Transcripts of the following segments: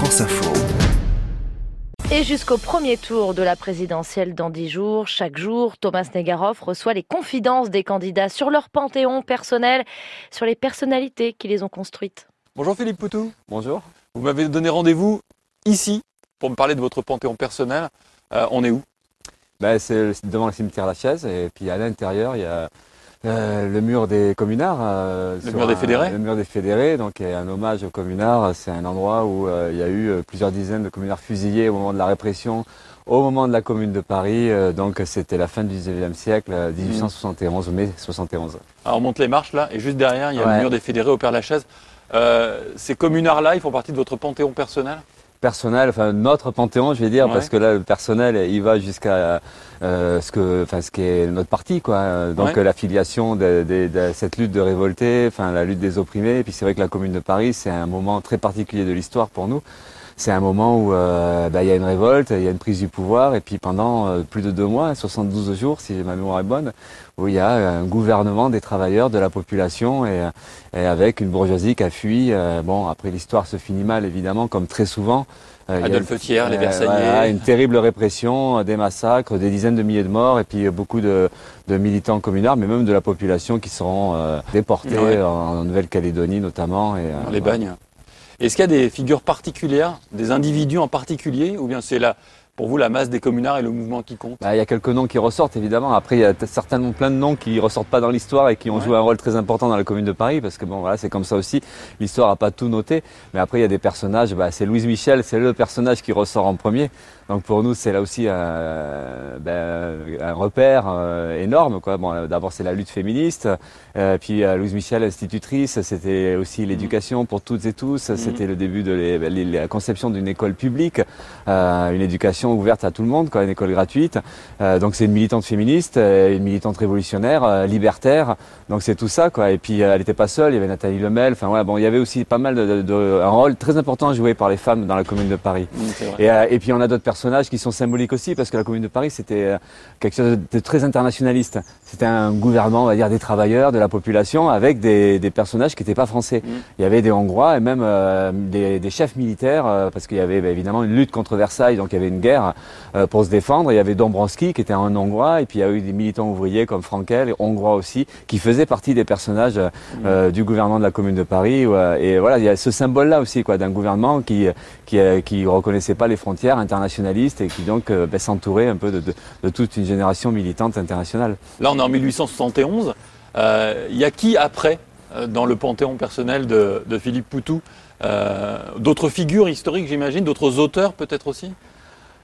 France Info. Et jusqu'au premier tour de la présidentielle dans dix jours, chaque jour, Thomas Negaroff reçoit les confidences des candidats sur leur panthéon personnel, sur les personnalités qui les ont construites. Bonjour Philippe Poutou. Bonjour. Vous m'avez donné rendez-vous ici pour me parler de votre panthéon personnel. Euh, on est où? Ben, C'est devant le cimetière La Chaise et puis à l'intérieur il y a euh, le mur des communards. Euh, le mur des fédérés Le mur des fédérés, donc un hommage aux communards. C'est un endroit où il y a eu plusieurs dizaines de communards fusillés au moment de la répression, au moment de la commune de Paris. donc c'était la fin du 19e siècle, 1871, mai 71. Alors on monte les marches là, et juste derrière il y a le mur des fédérés au Père Lachaise. Euh, ces communards-là, ils font partie de votre panthéon personnel? Personnel, enfin notre panthéon, je vais dire, parce que là le personnel, il va jusqu'à euh, ce que, enfin ce qui est notre parti, quoi. Donc l'affiliation de, de, cette lutte de révoltés, enfin la lutte des opprimés. Et puis c'est vrai que la Commune de Paris, c'est un moment très particulier de l'histoire pour nous c'est un moment où euh, bah, il y a une révolte, il y a une prise du pouvoir, et puis pendant euh, plus de deux mois, 72 jours, si ma mémoire est bonne, où il y a un gouvernement des travailleurs, de la population, et, avec une bourgeoisie qui a fui. Euh, bon, après l'histoire se finit mal, évidemment, comme très souvent. Adolphe Thiers, les Versaillais. une terrible répression, des massacres, des dizaines de milliers de morts, et puis beaucoup de, militants communards, mais même de la population qui seront déportés en, Nouvelle-Calédonie notamment. Et, les bagnes. Est-ce qu'il y a des figures particulières, des individus en particulier, ou bien c'est là pour vous la masse des communards et le mouvement qui compte bah, Il y a quelques noms qui ressortent évidemment. Après, il y a certainement plein de noms qui ressortent pas dans l'histoire et qui ont joué un rôle très important dans la commune de Paris, parce que bon voilà, c'est comme ça aussi. L'histoire n'a pas tout noté, mais après il y a des personnages. Bah, c'est Louise Michel, c'est le personnage qui ressort en premier. Donc pour nous, c'est là aussi un, ben, un repère euh, énorme. Quoi. Bon, d'abord, c'est la lutte féministe. Euh, puis euh, Louise Michel, institutrice, c'était aussi l'éducation pour toutes et tous. Mhm. C'était le début de la conception d'une école publique, une éducation ouverte à tout le monde, quoi, une école gratuite. donc c'est une militante féministe, une militante révolutionnaire, libertaire. Donc c'est tout ça. Quoi. Et puis elle n'était pas seule. Il y avait Nathalie Lemel. Enfin ouais, bon, il y avait aussi pas mal de, de, un rôle très important joué par les femmes dans la commune de Paris. et, et puis on a d'autres personnages qui sont symboliques aussi, parce que la Commune de Paris, c'était euh, quelque chose de très internationaliste. C'était un gouvernement, on va dire, des travailleurs, de la population, avec des, des personnages qui n'étaient pas français. Mm. Il y avait des Hongrois et même euh, des, des, chefs militaires, euh, parce qu'il y avait bah, évidemment une lutte contre Versailles, donc il y avait une guerre pour se défendre. Il y avait Dombrowski, qui était un Hongrois, et puis il y a eu des militants ouvriers comme Frankel, Hongrois aussi, qui faisaient partie des personnages mm. du gouvernement de la Commune de Paris. et voilà, il y a ce symbole-là aussi, quoi, d'un gouvernement qui qui, qui reconnaissait pas les frontières internationales et qui donc euh, bah, s'entourait un peu de, toute une génération militante internationale. Là, on est en 1871. Euh, il y a qui après euh, dans le panthéon personnel de, Philippe Poutou D'autres figures historiques, j'imagine, d'autres auteurs peut-être aussi?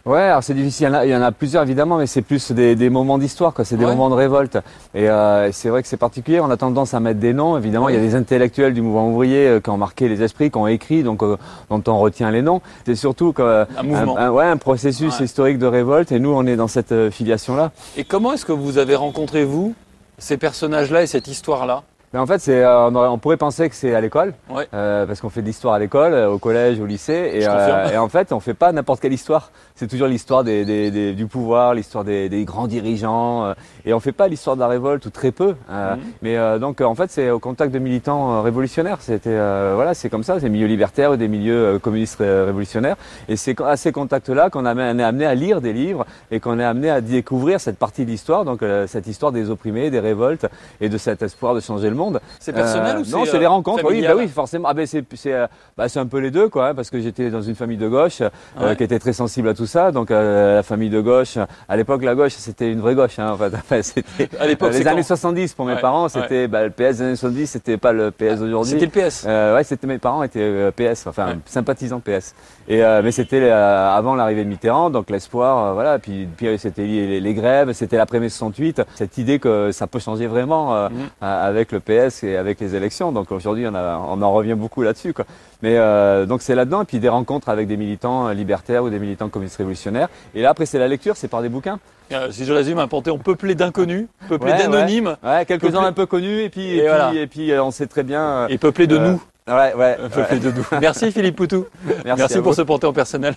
Ouais, alors c'est difficile. Il y, en a, plusieurs évidemment, mais c'est plus des, moments d'histoire, quoi. C'est des moments de révolte. Et euh, c'est vrai que c'est particulier. On a tendance à mettre des noms. Évidemment, il y a des intellectuels du mouvement ouvrier euh, qui ont marqué les esprits, qui ont écrit, donc euh, dont on retient les noms. C'est surtout un, mouvement. ouais, un processus historique de révolte. Et nous, on est dans cette filiation-là. Et comment est-ce que vous avez rencontré vous ces personnages-là et cette histoire-là? Mais en fait, c'est, euh, on, pourrait penser que c'est à l'école, euh, parce qu'on fait de l'histoire à l'école, euh, au collège, au lycée, et, et, en fait, on fait pas n'importe quelle histoire. C'est toujours l'histoire des, des, du pouvoir, l'histoire des, grands dirigeants, et on fait pas l'histoire de la révolte ou très peu. Mhm. Mais donc, en fait, c'est au contact de militants révolutionnaires. C'était voilà, c'est comme ça, des milieux libertaires ou des milieux communistes révolutionnaires, et c'est à ces contacts-là qu'on est amené à lire des livres et qu'on est amené à découvrir cette partie de l'histoire, donc cette histoire des opprimés, des révoltes et de cet espoir de changer le monde. C'est personnel ou euh, c'est Non, c'est les rencontres. Oui, bah oui, forcément. Ah ben c'est euh, bah, c'est un peu les deux quoi, hein, parce que j'étais dans une famille de gauche euh, qui était très sensible à tout ça. Donc la famille de gauche, à l'époque la gauche c'était une vraie gauche. Hein, en fait. c'était à l'époque les années 70 pour mes parents, c'était bah, le PS des années 70, c'était pas le PS d'aujourd'hui. C'était le PS. ouais, c'était mes parents étaient PS, enfin sympathisants PS. Et mais c'était avant l'arrivée de Mitterrand, donc l'espoir, voilà. Puis, puis c'était les, les, grèves, c'était l'après-mai 68, cette idée que ça peut changer vraiment mhm. avec le PS et avec les élections. Donc aujourd'hui, on, on, en revient beaucoup là-dessus. Mais euh, donc c'est là-dedans, et puis des rencontres avec des militants libertaires ou des militants communistes révolutionnaires. Et là, après, c'est la lecture, c'est par des bouquins. Euh, si je résume, un panthéon peuplé d'inconnus, peuplé d'anonymes. Ouais, quelques-uns un peu connus, et puis, et, puis, et puis euh, on sait très bien. et peuplé de nous. Ouais, ouais. Peuplé de nous. Merci Philippe Poutou. Merci, Merci pour ce panthéon personnel.